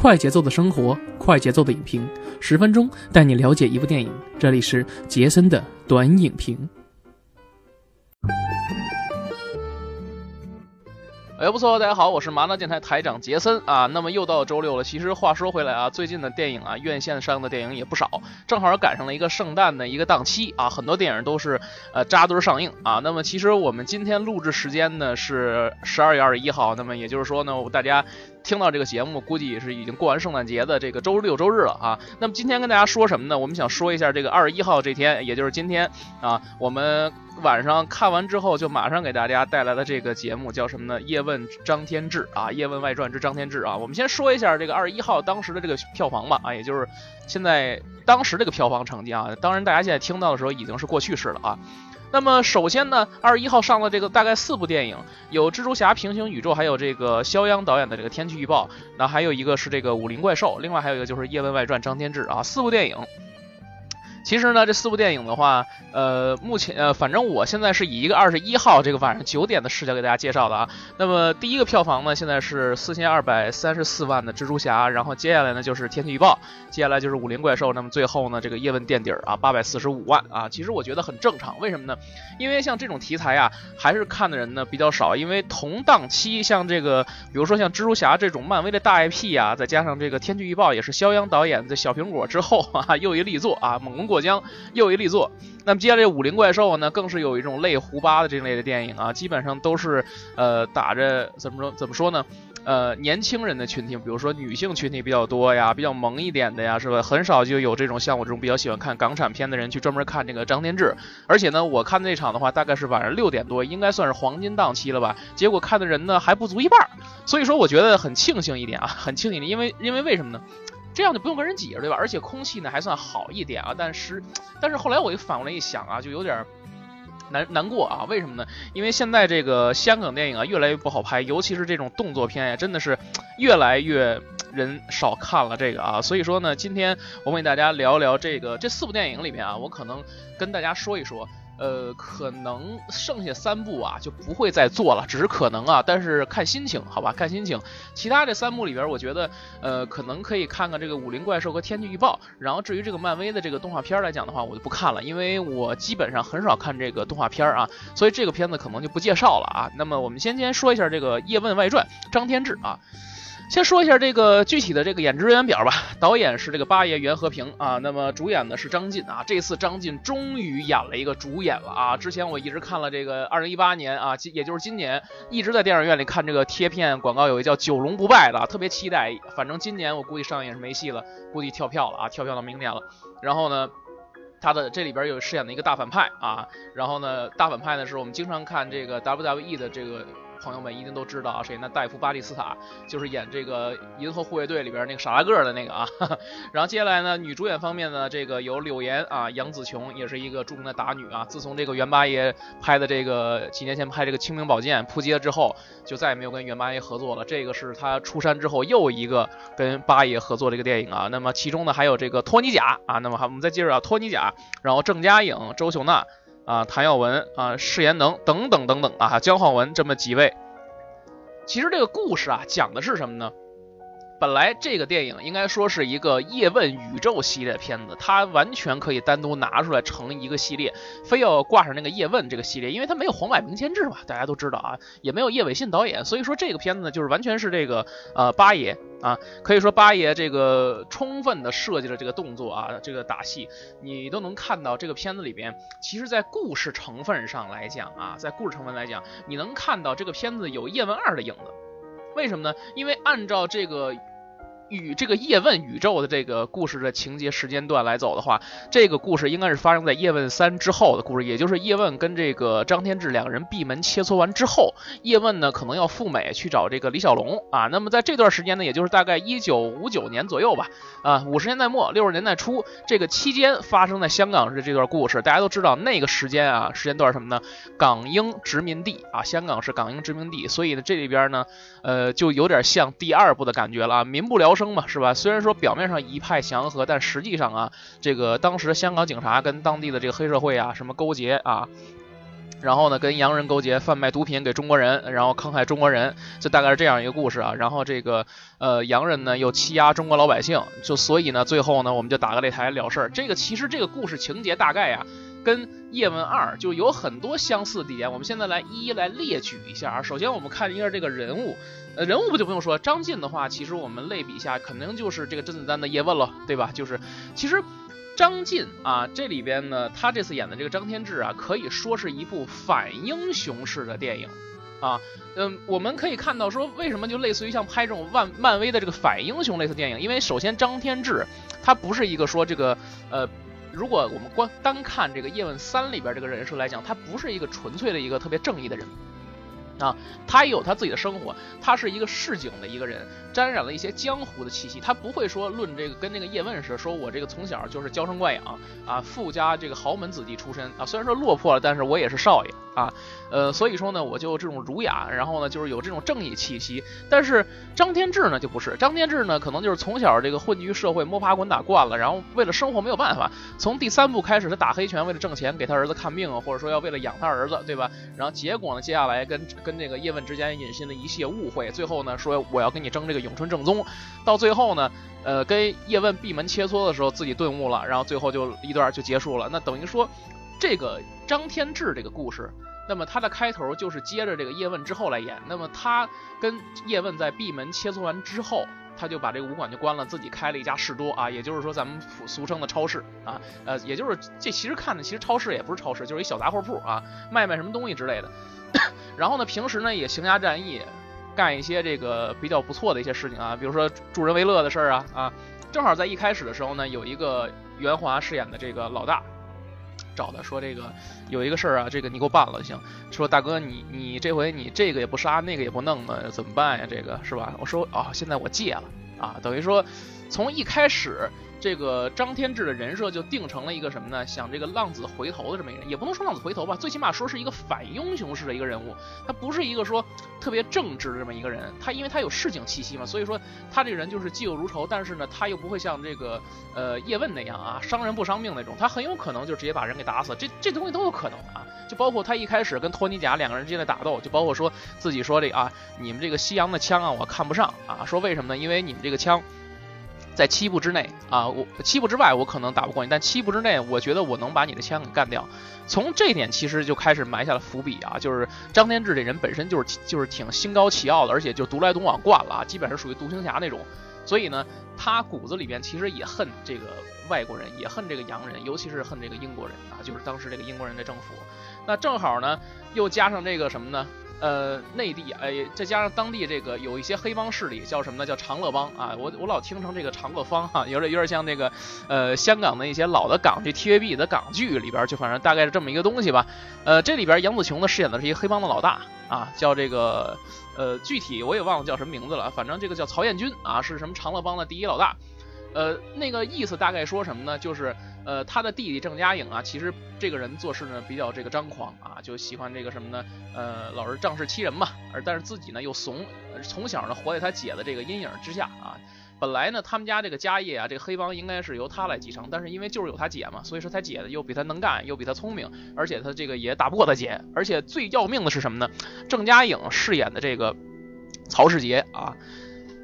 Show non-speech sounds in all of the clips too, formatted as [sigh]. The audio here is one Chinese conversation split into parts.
快节奏的生活，快节奏的影评，十分钟带你了解一部电影。这里是杰森的短影评。哎，不错，大家好，我是麻辣电台台长杰森啊。那么又到周六了，其实话说回来啊，最近的电影啊，院线上映的电影也不少，正好赶上了一个圣诞的一个档期啊，很多电影都是呃扎堆上映啊。那么其实我们今天录制时间呢是十二月二十一号，那么也就是说呢，大家。听到这个节目，估计也是已经过完圣诞节的这个周六周日了啊。那么今天跟大家说什么呢？我们想说一下这个二十一号这天，也就是今天啊，我们晚上看完之后就马上给大家带来了这个节目，叫什么呢？叶问张天志啊，叶问外传之张天志啊。我们先说一下这个二十一号当时的这个票房吧啊，也就是现在当时这个票房成绩啊。当然，大家现在听到的时候已经是过去式了啊。那么首先呢，二十一号上了这个大概四部电影，有蜘蛛侠平行宇宙，还有这个肖央导演的这个天气预报，那还有一个是这个武林怪兽，另外还有一个就是叶问外传张天志啊，四部电影。其实呢，这四部电影的话，呃，目前呃，反正我现在是以一个二十一号这个晚上九点的视角给大家介绍的啊。那么第一个票房呢，现在是四千二百三十四万的蜘蛛侠，然后接下来呢就是天气预报，接下来就是武林怪兽，那么最后呢这个叶问垫底儿啊，八百四十五万啊。其实我觉得很正常，为什么呢？因为像这种题材啊，还是看的人呢比较少，因为同档期像这个，比如说像蜘蛛侠这种漫威的大 IP 啊，再加上这个天气预报也是肖央导演的小苹果之后啊，又一力作啊，猛龙过。江又一力作，那么接下来这武林怪兽呢，更是有一种类胡巴的这类的电影啊，基本上都是呃打着怎么说怎么说呢？呃，年轻人的群体，比如说女性群体比较多呀，比较萌一点的呀，是吧？很少就有这种像我这种比较喜欢看港产片的人去专门看这个张天志。而且呢，我看那场的话，大概是晚上六点多，应该算是黄金档期了吧？结果看的人呢还不足一半，所以说我觉得很庆幸一点啊，很庆幸，因为因为为什么呢？这样就不用跟人挤着，对吧？而且空气呢还算好一点啊。但是，但是后来我又反过来一想啊，就有点难难过啊。为什么呢？因为现在这个香港电影啊越来越不好拍，尤其是这种动作片呀，真的是越来越人少看了这个啊。所以说呢，今天我给大家聊聊这个这四部电影里面啊，我可能跟大家说一说。呃，可能剩下三部啊就不会再做了，只是可能啊，但是看心情，好吧，看心情。其他这三部里边，我觉得呃，可能可以看看这个武林怪兽和天气预报。然后至于这个漫威的这个动画片来讲的话，我就不看了，因为我基本上很少看这个动画片啊，所以这个片子可能就不介绍了啊。那么我们先先说一下这个叶问外传，张天志啊。先说一下这个具体的这个演职人员表吧。导演是这个八爷袁和平啊，那么主演的是张晋啊。这次张晋终于演了一个主演了啊！之前我一直看了这个二零一八年啊，也就是今年一直在电影院里看这个贴片广告，有一个叫《九龙不败》的，特别期待。反正今年我估计上映是没戏了，估计跳票了啊，跳票到明年了。然后呢，他的这里边有饰演的一个大反派啊，然后呢，大反派呢是我们经常看这个 WWE 的这个。朋友们一定都知道啊，谁呢？戴夫·巴蒂斯塔就是演这个《银河护卫队》里边那个傻大个的那个啊。[laughs] 然后接下来呢，女主演方面呢，这个有柳岩啊，杨紫琼也是一个著名的打女啊。自从这个袁八爷拍的这个几年前拍这个《清明宝剑》扑街之后，就再也没有跟袁八爷合作了。这个是他出山之后又一个跟八爷合作的一个电影啊。那么其中呢还有这个托尼贾啊。那么好，我们再接着啊，托尼贾，然后郑嘉颖、周秀娜。啊，谭耀文啊，释延能等等等等啊，姜浩文这么几位，其实这个故事啊，讲的是什么呢？本来这个电影应该说是一个叶问宇宙系列片子，它完全可以单独拿出来成一个系列，非要挂上那个叶问这个系列，因为它没有黄百鸣监制嘛，大家都知道啊，也没有叶伟信导演，所以说这个片子呢，就是完全是这个呃八爷啊，可以说八爷这个充分的设计了这个动作啊，这个打戏，你都能看到这个片子里边，其实在故事成分上来讲啊，在故事成分来讲，你能看到这个片子有叶问二的影子。为什么呢？因为按照这个。与这个叶问宇宙的这个故事的情节时间段来走的话，这个故事应该是发生在叶问三之后的故事，也就是叶问跟这个张天志两个人闭门切磋完之后，叶问呢可能要赴美去找这个李小龙啊。那么在这段时间呢，也就是大概一九五九年左右吧，啊，五十年代末六十年代初这个期间发生在香港的这段故事，大家都知道那个时间啊，时间段什么呢？港英殖民地啊，香港是港英殖民地，所以呢这里边呢，呃，就有点像第二部的感觉了，民不聊。生嘛是吧？虽然说表面上一派祥和，但实际上啊，这个当时香港警察跟当地的这个黑社会啊什么勾结啊，然后呢，跟洋人勾结，贩卖毒品给中国人，然后坑害中国人，就大概是这样一个故事啊。然后这个呃洋人呢又欺压中国老百姓，就所以呢最后呢我们就打个擂台了事儿。这个其实这个故事情节大概呀跟叶问二就有很多相似地点，我们现在来一一来列举一下啊。首先我们看一下这个人物，呃人物不就不用说，张晋的话，其实我们类比一下，肯定就是这个甄子丹的叶问了，对吧？就是其实。张晋啊，这里边呢，他这次演的这个张天志啊，可以说是一部反英雄式的电影啊。嗯，我们可以看到说，为什么就类似于像拍这种漫漫威的这个反英雄类似电影？因为首先张天志他不是一个说这个呃，如果我们光单看这个叶问三里边这个人设来讲，他不是一个纯粹的一个特别正义的人。啊，他也有他自己的生活，他是一个市井的一个人，沾染了一些江湖的气息。他不会说论这个跟那个叶问似的，说我这个从小就是娇生惯养啊，富家这个豪门子弟出身啊，虽然说落魄了，但是我也是少爷啊。呃，所以说呢，我就这种儒雅，然后呢，就是有这种正义气息。但是张天志呢就不是，张天志呢可能就是从小这个混迹于社会，摸爬滚打惯了，然后为了生活没有办法。从第三部开始，他打黑拳，为了挣钱给他儿子看病啊，或者说要为了养他儿子，对吧？然后结果呢，接下来跟跟这个叶问之间引申了一系列误会，最后呢说我要跟你争这个咏春正宗，到最后呢，呃，跟叶问闭门切磋的时候自己顿悟了，然后最后就一段就结束了。那等于说，这个张天志这个故事。那么他的开头就是接着这个叶问之后来演。那么他跟叶问在闭门切磋完之后，他就把这个武馆就关了，自己开了一家士多啊，也就是说咱们俗俗称的超市啊，呃，也就是这其实看的其实超市也不是超市，就是一小杂货铺啊，卖卖什么东西之类的。[coughs] 然后呢，平时呢也行侠仗义，干一些这个比较不错的一些事情啊，比如说助人为乐的事儿啊啊。正好在一开始的时候呢，有一个袁华饰演的这个老大。找他说这个有一个事儿啊，这个你给我办了就行。说大哥你你这回你这个也不杀那个也不弄的怎么办呀？这个是吧？我说啊，现在我戒了啊，等于说从一开始。这个张天志的人设就定成了一个什么呢？想这个浪子回头的这么一个人，也不能说浪子回头吧，最起码说是一个反英雄式的一个人物。他不是一个说特别正直的这么一个人，他因为他有市井气息嘛，所以说他这个人就是嫉恶如仇，但是呢，他又不会像这个呃叶问那样啊，伤人不伤命那种，他很有可能就直接把人给打死，这这东西都有可能啊。就包括他一开始跟托尼贾两个人之间的打斗，就包括说自己说这啊，你们这个西洋的枪啊，我看不上啊，说为什么呢？因为你们这个枪。在七步之内啊，我七步之外我可能打不过你，但七步之内，我觉得我能把你的枪给干掉。从这点其实就开始埋下了伏笔啊，就是张天志这人本身就是就是挺心高气傲的，而且就独来独往惯了啊，基本上属于独行侠那种。所以呢，他骨子里边其实也恨这个外国人，也恨这个洋人，尤其是恨这个英国人啊，就是当时这个英国人的政府。那正好呢，又加上这个什么呢？呃，内地哎，再加上当地这个有一些黑帮势力，叫什么呢？叫长乐帮啊！我我老听成这个长乐帮哈，有点有点像那个呃香港的一些老的港剧 TVB 的港剧里边，就反正大概是这么一个东西吧。呃，这里边杨紫琼呢饰演的是一个黑帮的老大啊，叫这个呃具体我也忘了叫什么名字了，反正这个叫曹彦军啊，是什么长乐帮的第一老大。呃，那个意思大概说什么呢？就是。呃，他的弟弟郑嘉颖啊，其实这个人做事呢比较这个张狂啊，就喜欢这个什么呢？呃，老是仗势欺人嘛，而但是自己呢又怂，从小呢活在他姐的这个阴影之下啊。本来呢他们家这个家业啊，这个黑帮应该是由他来继承，但是因为就是有他姐嘛，所以说他姐呢又比他能干，又比他聪明，而且他这个也打不过他姐，而且最要命的是什么呢？郑嘉颖饰演的这个曹世杰啊。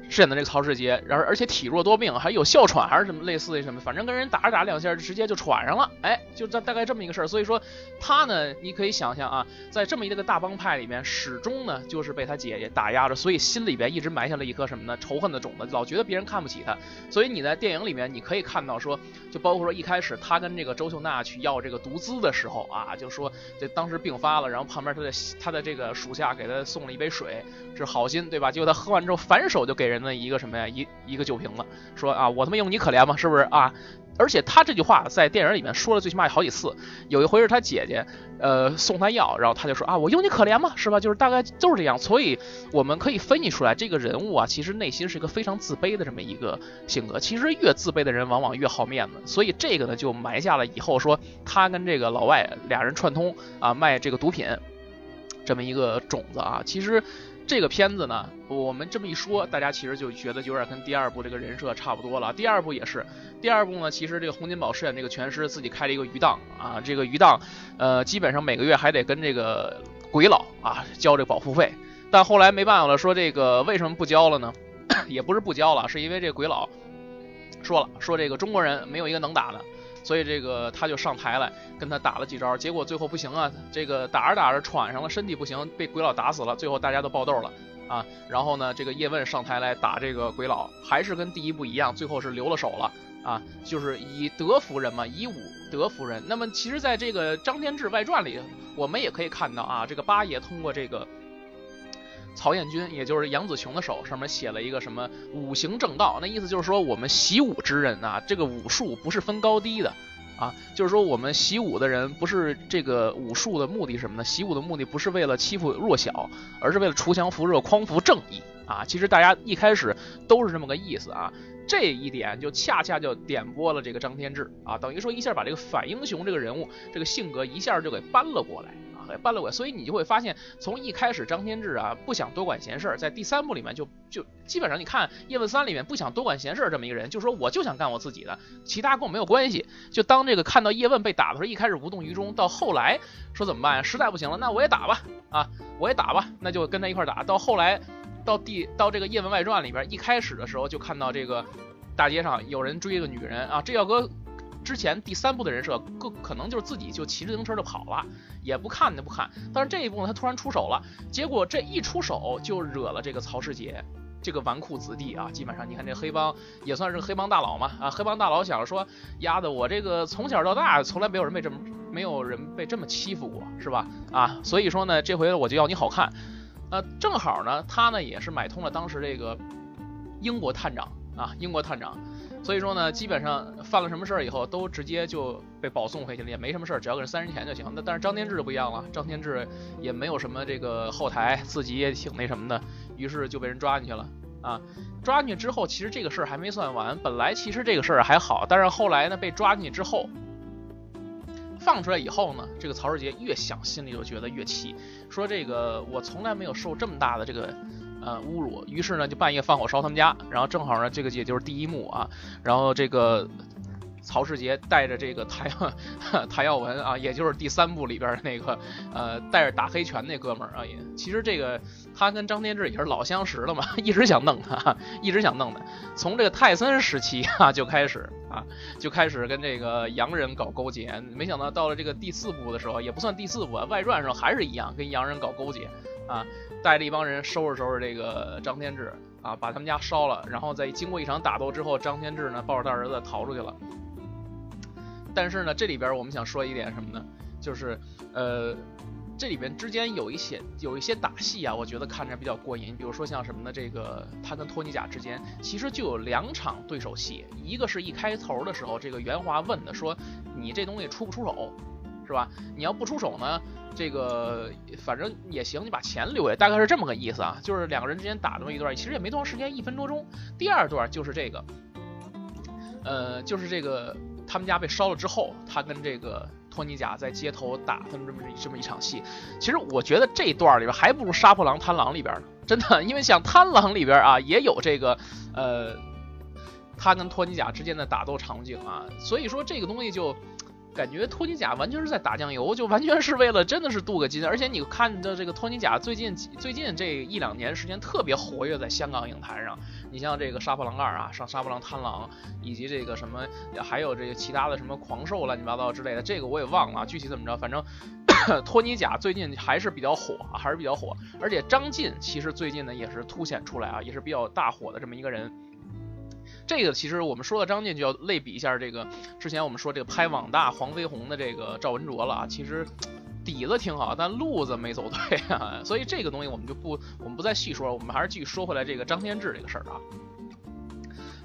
饰演的这个曹世杰，然后而且体弱多病，还有哮喘还是什么类似的什么，反正跟人打着打两下，直接就喘上了，哎，就大大概这么一个事儿。所以说他呢，你可以想象啊，在这么一个大帮派里面，始终呢就是被他姐姐打压着，所以心里边一直埋下了一颗什么呢？仇恨的种子，老觉得别人看不起他。所以你在电影里面你可以看到说，就包括说一开始他跟这个周秀娜去要这个毒资的时候啊，就说这当时病发了，然后旁边他的他的这个属下给他送了一杯水，是好心对吧？结果他喝完之后反手就给人。人的一个什么呀？一一个酒瓶子，说啊，我他妈用你可怜吗？是不是啊？而且他这句话在电影里面说了最起码有好几次。有一回是他姐姐，呃，送他药，然后他就说啊，我用你可怜吗？是吧？就是大概就是这样。所以我们可以分析出来，这个人物啊，其实内心是一个非常自卑的这么一个性格。其实越自卑的人，往往越好面子。所以这个呢，就埋下了以后说他跟这个老外俩人串通啊，卖这个毒品这么一个种子啊。其实。这个片子呢，我们这么一说，大家其实就觉得就有点跟第二部这个人设差不多了。第二部也是，第二部呢，其实这个洪金宝饰演这个拳师自己开了一个鱼档啊，这个鱼档，呃，基本上每个月还得跟这个鬼佬啊交这个保护费。但后来没办法了，说这个为什么不交了呢？[coughs] 也不是不交了，是因为这鬼佬说了，说这个中国人没有一个能打的。所以这个他就上台来跟他打了几招，结果最后不行啊，这个打着打着喘上了，身体不行，被鬼佬打死了。最后大家都爆豆了啊。然后呢，这个叶问上台来打这个鬼佬，还是跟第一部一样，最后是留了手了啊，就是以德服人嘛，以武德服人。那么其实在这个张天志外传里，我们也可以看到啊，这个八爷通过这个。曹彦军，也就是杨子琼的手上面写了一个什么五行正道，那意思就是说我们习武之人啊，这个武术不是分高低的啊，就是说我们习武的人不是这个武术的目的是什么呢？习武的目的不是为了欺负弱小，而是为了锄强扶弱、匡扶正义啊。其实大家一开始都是这么个意思啊，这一点就恰恰就点拨了这个张天志啊，等于说一下把这个反英雄这个人物这个性格一下就给搬了过来。给搬了过来，所以你就会发现，从一开始张天志啊不想多管闲事儿，在第三部里面就就基本上你看《叶问三》里面不想多管闲事儿这么一个人，就说我就想干我自己的，其他跟我没有关系。就当这个看到叶问被打的时候，一开始无动于衷，到后来说怎么办呀？实在不行了，那我也打吧，啊，我也打吧，那就跟他一块打。到后来到第到这个《叶问外传》里边，一开始的时候就看到这个大街上有人追一个女人啊，这要搁。之前第三部的人设，更可能就是自己就骑自行车就跑了，也不看就不看。但是这一部呢，他突然出手了，结果这一出手就惹了这个曹世杰这个纨绔子弟啊。基本上你看这黑帮也算是黑帮大佬嘛啊，黑帮大佬想着说，丫的我这个从小到大从来没有人被这么没有人被这么欺负过，是吧？啊，所以说呢，这回我就要你好看。呃，正好呢，他呢也是买通了当时这个英国探长啊，英国探长。所以说呢，基本上犯了什么事儿以后，都直接就被保送回去了，也没什么事儿，只要给人三十钱就行。那但是张天志就不一样了，张天志也没有什么这个后台，自己也挺那什么的，于是就被人抓进去了啊。抓进去之后，其实这个事儿还没算完，本来其实这个事儿还好，但是后来呢，被抓进去之后，放出来以后呢，这个曹世杰越想心里就觉得越气，说这个我从来没有受这么大的这个。呃，侮辱，于是呢就半夜放火烧他们家，然后正好呢这个也就是第一幕啊，然后这个曹世杰带着这个谭 [laughs] 谭耀文啊，也就是第三部里边那个呃带着打黑拳那哥们儿啊，也其实这个他跟张天志也是老相识了嘛，[laughs] 一直想弄他，一直想弄他，从这个泰森时期啊就开始啊就开始跟这个洋人搞勾结，没想到到了这个第四部的时候，也不算第四部啊，外传时候还是一样跟洋人搞勾结啊。带着一帮人收拾收拾这个张天志啊，把他们家烧了，然后在经过一场打斗之后，张天志呢抱着他儿子逃出去了。但是呢，这里边我们想说一点什么呢？就是呃，这里边之间有一些有一些打戏啊，我觉得看着比较过瘾。比如说像什么呢？这个他跟托尼贾之间其实就有两场对手戏，一个是一开头的时候，这个袁华问的说：“你这东西出不出手？是吧？你要不出手呢？”这个反正也行，你把钱留下，大概是这么个意思啊。就是两个人之间打这么一段，其实也没多长时间，一分多钟。第二段就是这个，呃，就是这个他们家被烧了之后，他跟这个托尼贾在街头打他们这么这么一场戏。其实我觉得这一段里边还不如杀破狼贪狼里边呢，真的，因为像贪狼里边啊也有这个呃他跟托尼贾之间的打斗场景啊，所以说这个东西就。感觉托尼贾完全是在打酱油，就完全是为了真的是镀个金。而且你看的这个托尼贾最近最近这一两年时间特别活跃在香港影坛上。你像这个杀破狼二啊，上杀破狼贪狼，以及这个什么还有这个其他的什么狂兽乱七八糟之类的，这个我也忘了具体怎么着。反正 [clears throat] 托尼贾最近还是比较火，还是比较火。而且张晋其实最近呢也是凸显出来啊，也是比较大火的这么一个人。这个其实我们说到张晋，就要类比一下这个之前我们说这个拍网大黄飞鸿的这个赵文卓了啊。其实底子挺好，但路子没走对啊。[laughs] 所以这个东西我们就不我们不再细说了，我们还是继续说回来这个张天志这个事儿啊。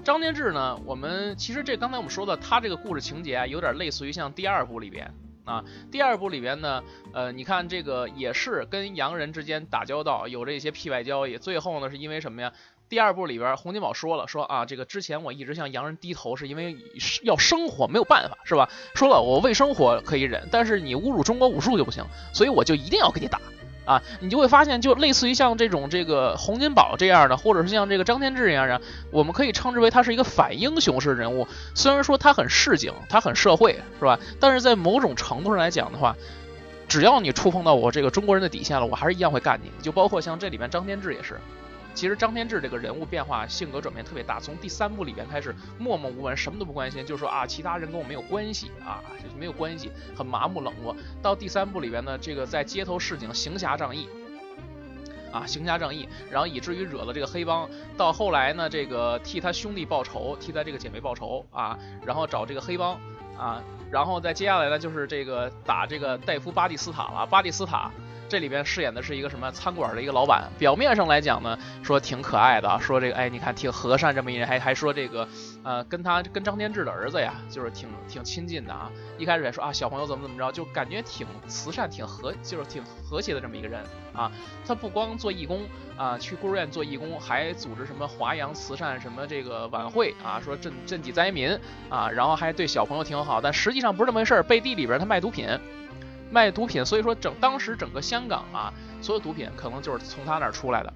张天志呢，我们其实这刚才我们说的他这个故事情节啊，有点类似于像第二部里边啊。第二部里边呢，呃，你看这个也是跟洋人之间打交道，有这些屁外交易，最后呢是因为什么呀？第二部里边，洪金宝说了，说啊，这个之前我一直向洋人低头，是因为要生活，没有办法，是吧？说了，我为生活可以忍，但是你侮辱中国武术就不行，所以我就一定要跟你打，啊，你就会发现，就类似于像这种这个洪金宝这样的，或者是像这个张天志这样的，我们可以称之为他是一个反英雄式人物。虽然说他很市井，他很社会，是吧？但是在某种程度上来讲的话，只要你触碰到我这个中国人的底线了，我还是一样会干你。就包括像这里面张天志也是。其实张天志这个人物变化、性格转变特别大，从第三部里边开始默默无闻，什么都不关心，就说啊，其他人跟我没有关系啊，没有关系，很麻木冷漠。到第三部里边呢，这个在街头市井行侠仗义，啊，行侠仗义，然后以至于惹了这个黑帮。到后来呢，这个替他兄弟报仇，替他这个姐妹报仇啊，然后找这个黑帮啊，然后再接下来呢，就是这个打这个戴夫巴蒂斯塔了，巴蒂斯塔。这里边饰演的是一个什么餐馆的一个老板，表面上来讲呢，说挺可爱的，说这个哎，你看挺和善这么一人，还还说这个，呃，跟他跟张天志的儿子呀，就是挺挺亲近的啊。一开始也说啊，小朋友怎么怎么着，就感觉挺慈善、挺和，就是挺和谐的这么一个人啊。他不光做义工啊，去孤儿院做义工，还组织什么华阳慈善什么这个晚会啊，说赈赈济灾民啊，然后还对小朋友挺好。但实际上不是这么回事儿，背地里边他卖毒品。卖毒品，所以说整当时整个香港啊，所有毒品可能就是从他那儿出来的，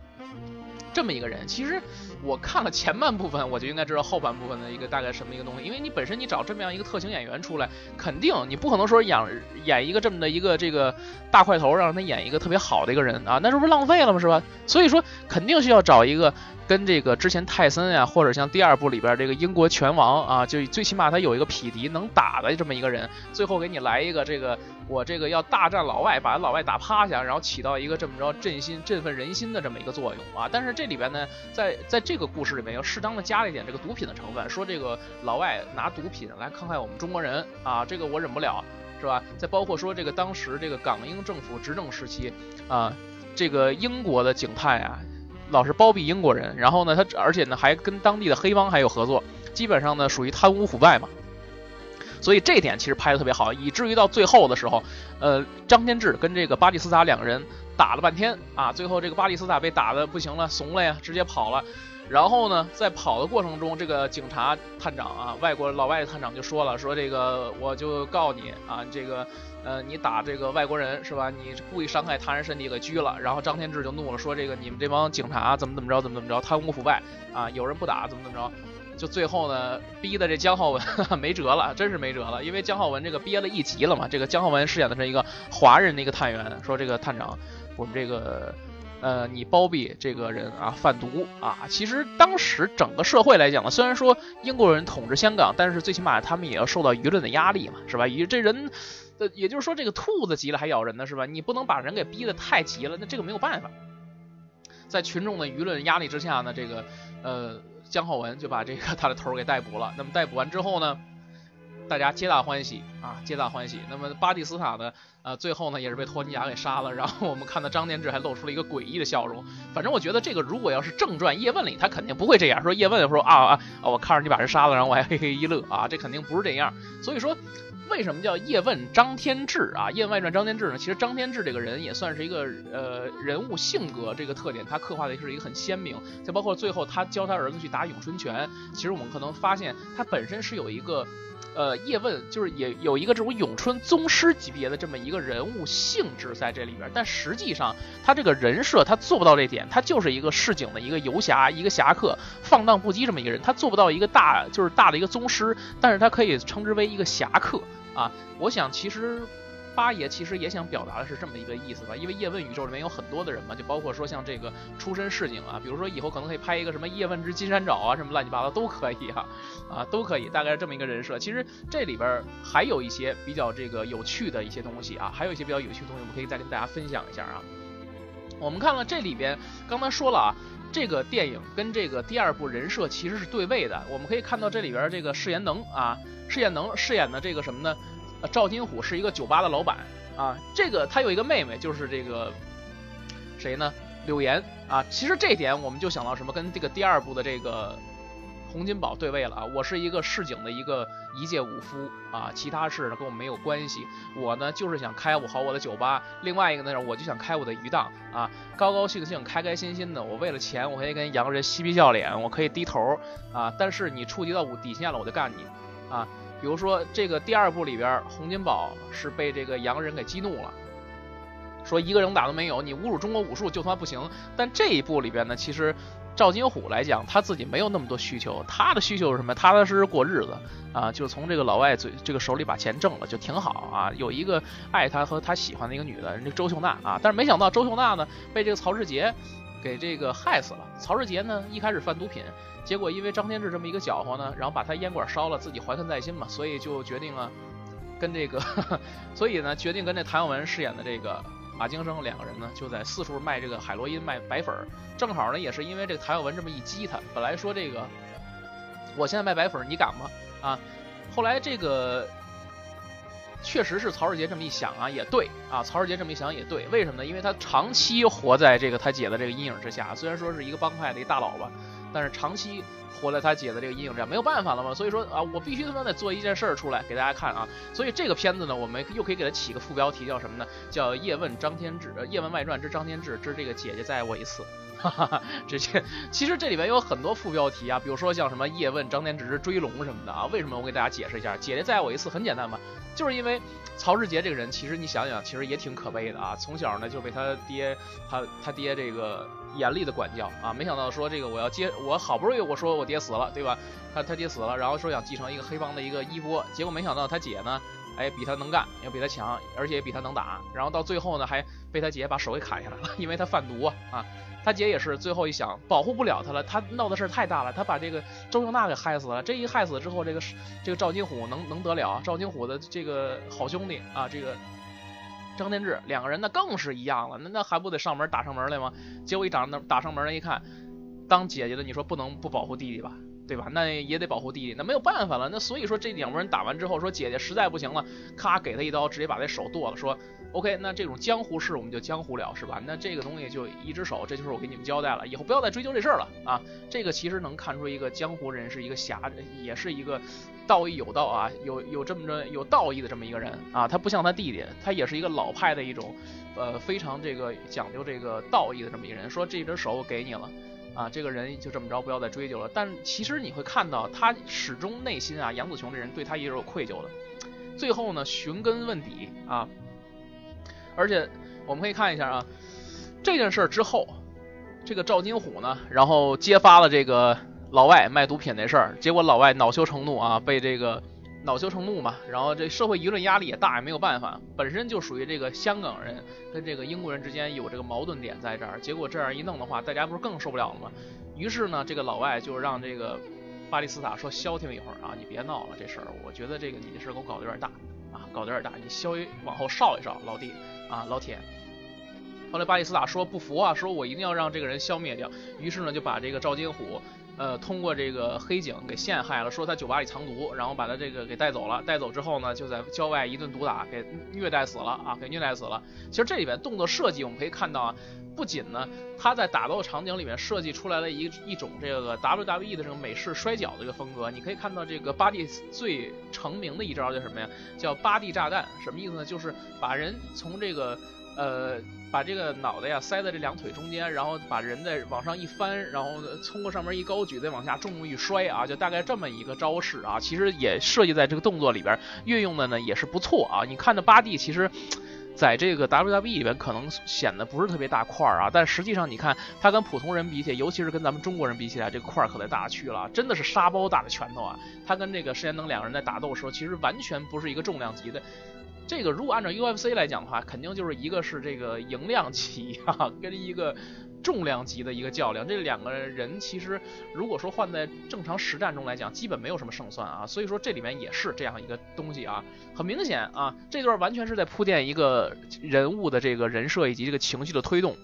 这么一个人，其实。我看了前半部分，我就应该知道后半部分的一个大概什么一个东西，因为你本身你找这么样一个特型演员出来，肯定你不可能说演演一个这么的一个这个大块头，让他演一个特别好的一个人啊，那这不是浪费了吗？是吧？所以说肯定是要找一个跟这个之前泰森呀，或者像第二部里边这个英国拳王啊，就最起码他有一个匹敌能打的这么一个人，最后给你来一个这个我这个要大战老外，把老外打趴下，然后起到一个这么着振兴振奋人心的这么一个作用啊。但是这里边呢，在在这。个故事里面要适当的加了一点这个毒品的成分，说这个老外拿毒品来坑害我们中国人啊，这个我忍不了，是吧？再包括说这个当时这个港英政府执政时期啊，这个英国的警探啊，老是包庇英国人，然后呢，他而且呢还跟当地的黑帮还有合作，基本上呢属于贪污腐败嘛，所以这点其实拍的特别好，以至于到最后的时候，呃，张天志跟这个巴蒂斯塔两个人打了半天啊，最后这个巴蒂斯塔被打的不行了，怂了呀，直接跑了。然后呢，在跑的过程中，这个警察探长啊，外国老外探长就说了，说这个我就告你啊，这个呃，你打这个外国人是吧？你故意伤害他人身体给拘了。然后张天志就怒了，说这个你们这帮警察怎么怎么着，怎么怎么着，贪污腐败啊，有人不打怎么怎么着。就最后呢，逼的这江浩文 [laughs] 没辙了，真是没辙了，因为江浩文这个憋了一集了嘛。这个江浩文饰演的是一个华人的一个探员，说这个探长，我们这个。呃，你包庇这个人啊，贩毒啊，其实当时整个社会来讲呢，虽然说英国人统治香港，但是最起码他们也要受到舆论的压力嘛，是吧？以这人，呃，也就是说这个兔子急了还咬人呢，是吧？你不能把人给逼得太急了，那这个没有办法。在群众的舆论压力之下呢，这个呃江浩文就把这个 [laughs] 他的头给逮捕了。那么逮捕完之后呢？大家皆大欢喜啊，皆大欢喜。那么巴蒂斯塔呢？呃，最后呢也是被托尼贾给杀了。然后我们看到张天志还露出了一个诡异的笑容。反正我觉得这个如果要是正传叶问里，他肯定不会这样说。叶问说啊啊，我看着你把人杀了，然后我还嘿嘿一乐啊，这肯定不是这样。所以说，为什么叫叶问张天志啊？叶问外传张天志呢？其实张天志这个人也算是一个呃人物性格这个特点，他刻画的是一个很鲜明。再包括最后他教他儿子去打咏春拳，其实我们可能发现他本身是有一个。呃，叶问就是也有一个这种咏春宗师级别的这么一个人物性质在这里边，但实际上他这个人设他做不到这点，他就是一个市井的一个游侠，一个侠客，放荡不羁这么一个人，他做不到一个大就是大的一个宗师，但是他可以称之为一个侠客啊。我想其实。八爷其实也想表达的是这么一个意思吧，因为叶问宇宙里面有很多的人嘛，就包括说像这个出身市井啊，比如说以后可能可以拍一个什么叶问之金山爪啊，什么乱七八糟都可以哈，[laughs] 啊都可以，大概是这么一个人设。其实这里边还有一些比较这个有趣的一些东西啊，还有一些比较有趣的东西，我们可以再跟大家分享一下啊。我们看了这里边，刚才说了啊，这个电影跟这个第二部人设其实是对位的。我们可以看到这里边这个释延能啊，释延能饰演的这个什么呢？赵金虎是一个酒吧的老板啊，这个他有一个妹妹，就是这个谁呢？柳岩啊。其实这点我们就想到什么，跟这个第二部的这个洪金宝对位了啊。我是一个市井的一个一介武夫啊，其他事呢跟我没有关系。我呢就是想开我好我的酒吧，另外一个呢我就想开我的鱼档啊，高高兴兴、开开心心的。我为了钱，我可以跟洋人嬉皮笑脸，我可以低头啊。但是你触及到我底线了，我就干你啊。比如说，这个第二部里边，洪金宝是被这个洋人给激怒了，说一个人打都没有，你侮辱中国武术就他妈不行。但这一部里边呢，其实赵金虎来讲，他自己没有那么多需求，他的需求是什么？踏踏实实过日子啊，就从这个老外嘴这个手里把钱挣了就挺好啊。有一个爱他和他喜欢的一个女的，人家周秀娜啊，但是没想到周秀娜呢被这个曹世杰给这个害死了。曹世杰呢一开始贩毒品，结果因为张天志这么一个搅和呢，然后把他烟馆烧了，自己怀恨在心嘛，所以就决定啊跟这个，[laughs] 所以呢决定跟这谭咏文饰演的这个。马京生两个人呢，就在四处卖这个海洛因、卖白粉儿。正好呢，也是因为这个谭咏文这么一激他，本来说这个，我现在卖白粉儿，你敢吗？啊，后来这个确实是曹世杰这么一想啊，也对啊，曹世杰这么一想也对。为什么呢？因为他长期活在这个他姐的这个阴影之下，虽然说是一个帮派的一大佬吧，但是长期。活在他姐的这个阴影之下，没有办法了嘛，所以说啊，我必须他妈得做一件事儿出来给大家看啊。所以这个片子呢，我们又可以给它起个副标题，叫什么呢？叫《叶问张天志》呃，《叶问外传之张天志之这个姐姐再爱我一次》。哈哈哈，这些其实这里面有很多副标题啊，比如说像什么《叶问张天志追龙》什么的啊。为什么我给大家解释一下？姐姐再爱我一次很简单嘛，就是因为曹世杰这个人，其实你想想，其实也挺可悲的啊。从小呢就被他爹，他他爹这个。严厉的管教啊！没想到说这个我要接，我好不容易我说我爹死了，对吧？他他爹死了，然后说想继承一个黑帮的一个衣钵，结果没想到他姐呢，哎，比他能干，要比他强，而且也比他能打。然后到最后呢，还被他姐把手给砍下来了，因为他贩毒！啊，他姐也是最后一想保护不了他了，他闹的事太大了，他把这个周秀娜给害死了。这一害死之后，这个这个赵金虎能能得了？赵金虎的这个好兄弟啊，这个。张天志两个人那更是一样了，那那还不得上门打上门来吗？结果一打那打上门来一看，当姐姐的你说不能不保护弟弟吧，对吧？那也得保护弟弟，那没有办法了。那所以说这两拨人打完之后，说姐姐实在不行了，咔给他一刀，直接把这手剁了，说。OK，那这种江湖事我们就江湖了，是吧？那这个东西就一只手，这就是我给你们交代了，以后不要再追究这事儿了啊！这个其实能看出一个江湖人是一个侠，也是一个道义有道啊，有有这么着有道义的这么一个人啊。他不像他弟弟，他也是一个老派的一种，呃，非常这个讲究这个道义的这么一个人。说这只手我给你了啊，这个人就这么着，不要再追究了。但其实你会看到，他始终内心啊，杨子琼这人对他也是有愧疚的。最后呢，寻根问底啊。而且我们可以看一下啊，这件事之后，这个赵金虎呢，然后揭发了这个老外卖毒品那事儿，结果老外恼羞成怒啊，被这个恼羞成怒嘛，然后这社会舆论压力也大，也没有办法，本身就属于这个香港人跟这个英国人之间有这个矛盾点在这儿，结果这样一弄的话，大家不是更受不了了吗？于是呢，这个老外就让这个巴蒂斯塔说消停一会儿啊，你别闹了这事儿，我觉得这个你的事儿给我搞得有点大啊，搞得有点大，你稍微往后稍一稍，老弟。啊，老铁！后来巴蒂斯塔说不服啊，说我一定要让这个人消灭掉。于是呢，就把这个赵金虎，呃，通过这个黑警给陷害了，说他酒吧里藏毒，然后把他这个给带走了。带走之后呢，就在郊外一顿毒打，给虐待死了啊，给虐待死了。其实这里边动作设计我们可以看到啊，不仅呢，他在打斗场景里面设计出来了一一种这个 WWE 的这个美式摔跤的一个风格。你可以看到这个巴蒂最成名的一招叫什么呀？叫巴蒂炸弹，什么意思呢？就是把人从这个。呃，把这个脑袋呀塞在这两腿中间，然后把人再往上一翻，然后通过上面一高举，再往下重物一摔啊，就大概这么一个招式啊。其实也设计在这个动作里边运用的呢，也是不错啊。你看这巴蒂，其实在这个 WWE 里边可能显得不是特别大块儿啊，但实际上你看他跟普通人比起来，尤其是跟咱们中国人比起来，这个块儿可得大去了，真的是沙包大的拳头啊。他跟这个石延能两个人在打斗的时候，其实完全不是一个重量级的。这个如果按照 UFC 来讲的话，肯定就是一个是这个赢量级啊，跟一个重量级的一个较量。这两个人其实如果说换在正常实战中来讲，基本没有什么胜算啊。所以说这里面也是这样一个东西啊，很明显啊，这段完全是在铺垫一个人物的这个人设以及这个情绪的推动。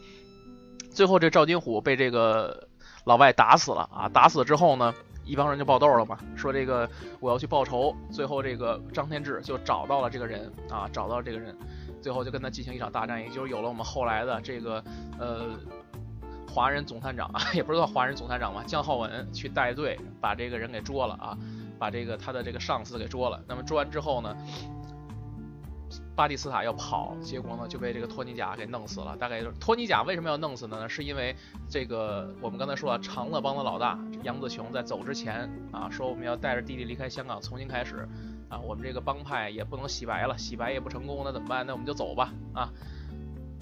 最后这赵金虎被这个老外打死了啊，打死之后呢？一帮人就爆豆了嘛，说这个我要去报仇。最后这个张天志就找到了这个人啊，找到这个人，最后就跟他进行一场大战，也就是有了我们后来的这个呃华人总探长啊，[laughs] 也不知道华人总探长嘛，江浩文去带队把这个人给捉了啊，把这个他的这个上司给捉了。那么捉完之后呢？巴蒂斯塔要跑，结果呢就被这个托尼贾给弄死了。大概就是托尼贾为什么要弄死呢？是因为这个我们刚才说了，长乐帮的老大杨子琼在走之前啊，说我们要带着弟弟离开香港，重新开始啊，我们这个帮派也不能洗白了，洗白也不成功，那怎么办？那我们就走吧啊。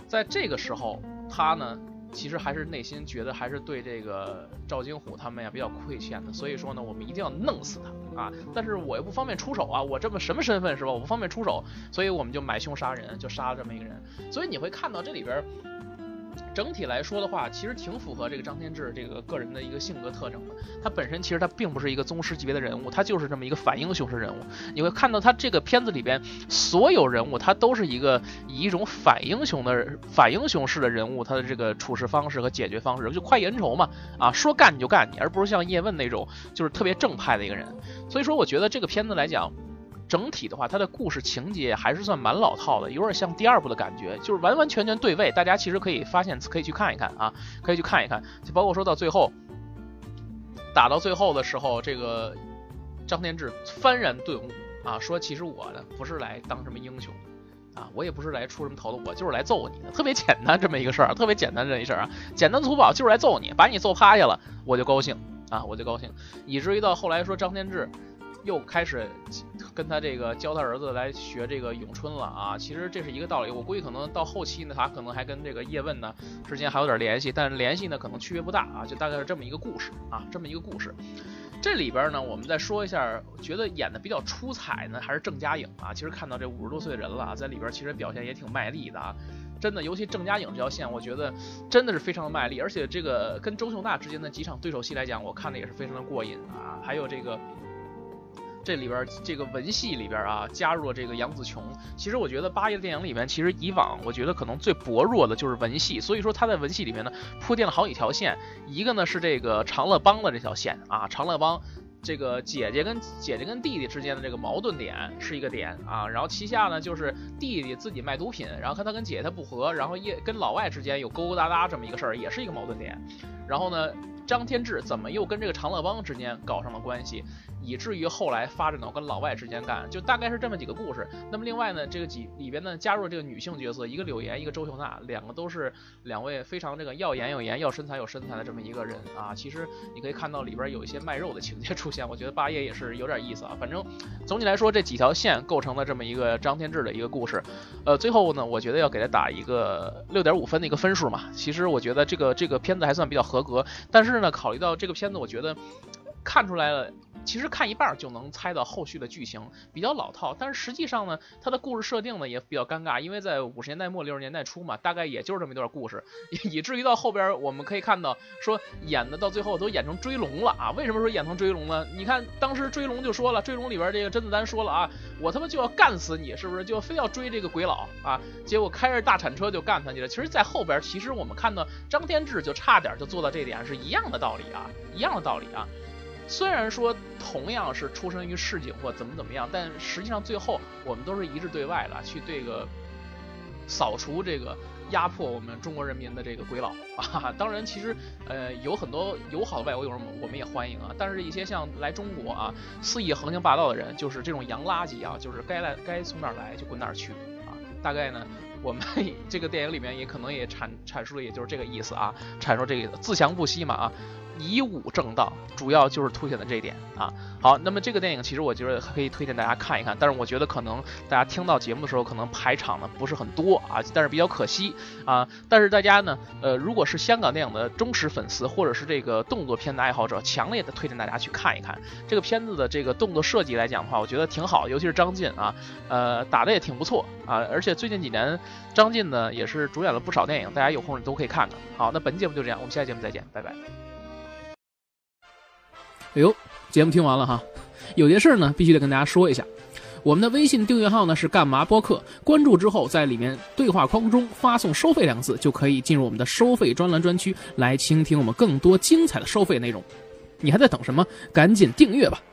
在这个时候，他呢。其实还是内心觉得还是对这个赵金虎他们呀比较亏欠的，所以说呢，我们一定要弄死他啊！但是我又不方便出手啊，我这么什么身份是吧？我不方便出手，所以我们就买凶杀人，就杀了这么一个人。所以你会看到这里边。整体来说的话，其实挺符合这个张天志这个个人的一个性格特征的。他本身其实他并不是一个宗师级别的人物，他就是这么一个反英雄式人物。你会看到他这个片子里边所有人物，他都是一个以一种反英雄的反英雄式的人物，他的这个处事方式和解决方式就快意恩仇嘛，啊，说干你就干你，而不是像叶问那种就是特别正派的一个人。所以说，我觉得这个片子来讲。整体的话，它的故事情节还是算蛮老套的，有点像第二部的感觉，就是完完全全对位。大家其实可以发现，可以去看一看啊，可以去看一看。就包括说到最后，打到最后的时候，这个张天志幡然顿悟啊，说其实我呢不是来当什么英雄啊，我也不是来出什么头的，我就是来揍你的，特别简单这么一个事儿，特别简单这一事儿啊，简单粗暴就是来揍你，把你揍趴下了，我就高兴啊，我就高兴，以至于到后来说张天志。又开始跟他这个教他儿子来学这个咏春了啊！其实这是一个道理，我估计可能到后期呢，他可能还跟这个叶问呢之间还有点联系，但是联系呢可能区别不大啊，就大概是这么一个故事啊，这么一个故事。这里边呢，我们再说一下，觉得演的比较出彩呢，还是郑嘉颖啊。其实看到这五十多岁的人了，在里边其实表现也挺卖力的啊，真的，尤其郑嘉颖这条线，我觉得真的是非常的卖力，而且这个跟周秀娜之间的几场对手戏来讲，我看的也是非常的过瘾啊，还有这个。这里边这个文戏里边啊，加入了这个杨紫琼。其实我觉得八爷的电影里面，其实以往我觉得可能最薄弱的就是文戏，所以说他在文戏里面呢铺垫了好几条线。一个呢是这个长乐帮的这条线啊，长乐帮这个姐姐跟姐姐跟弟弟之间的这个矛盾点是一个点啊。然后旗下呢就是弟弟自己卖毒品，然后看他跟姐姐他不和，然后也跟老外之间有勾勾搭搭这么一个事儿，也是一个矛盾点。然后呢，张天志怎么又跟这个长乐帮之间搞上了关系？以至于后来发展到跟老外之间干，就大概是这么几个故事。那么另外呢，这个几里边呢加入了这个女性角色，一个柳岩，一个周秀娜，两个都是两位非常这个要颜有颜，要身材有身材的这么一个人啊。其实你可以看到里边有一些卖肉的情节出现，我觉得八爷也是有点意思啊。反正总体来说，这几条线构成了这么一个张天志的一个故事。呃，最后呢，我觉得要给他打一个六点五分的一个分数嘛。其实我觉得这个这个片子还算比较合格，但是呢，考虑到这个片子，我觉得看出来了。其实看一半就能猜到后续的剧情，比较老套。但是实际上呢，它的故事设定呢也比较尴尬，因为在五十年代末六十年代初嘛，大概也就是这么一段故事，[laughs] 以至于到后边我们可以看到说演的到最后都演成追龙了啊！为什么说演成追龙呢？你看当时追龙就说了，追龙里边这个甄子丹说了啊，我他妈就要干死你，是不是？就非要追这个鬼佬啊？结果开着大铲车就干他去了。其实，在后边其实我们看到张天志就差点就做到这点，是一样的道理啊，一样的道理啊。虽然说同样是出身于市井或怎么怎么样，但实际上最后我们都是一致对外的，去这个扫除这个压迫我们中国人民的这个鬼佬 [laughs] 啊。当然，其实呃有很多友好的外国友人，我们也欢迎啊。但是，一些像来中国啊肆意横行霸道的人，就是这种洋垃圾啊，就是该来该从哪儿来就滚哪儿去啊。大概呢，我们 [laughs] 这个电影里面也可能也阐阐述的也就是这个意思啊，阐述这个自强不息嘛啊。以武正道，主要就是凸显的这一点啊。好，那么这个电影其实我觉得可以推荐大家看一看，但是我觉得可能大家听到节目的时候，可能排场呢不是很多啊，但是比较可惜啊。但是大家呢，呃，如果是香港电影的忠实粉丝，或者是这个动作片的爱好者，强烈的推荐大家去看一看这个片子的这个动作设计来讲的话，我觉得挺好，尤其是张晋啊，呃，打的也挺不错啊。而且最近几年张晋呢也是主演了不少电影，大家有空都可以看看。好，那本节目就这样，我们下期节目再见，拜拜。哎呦，节目听完了哈，有些事儿呢必须得跟大家说一下。我们的微信订阅号呢是干嘛播客，关注之后在里面对话框中发送“收费”两个字，就可以进入我们的收费专栏专区来倾听我们更多精彩的收费内容。你还在等什么？赶紧订阅吧！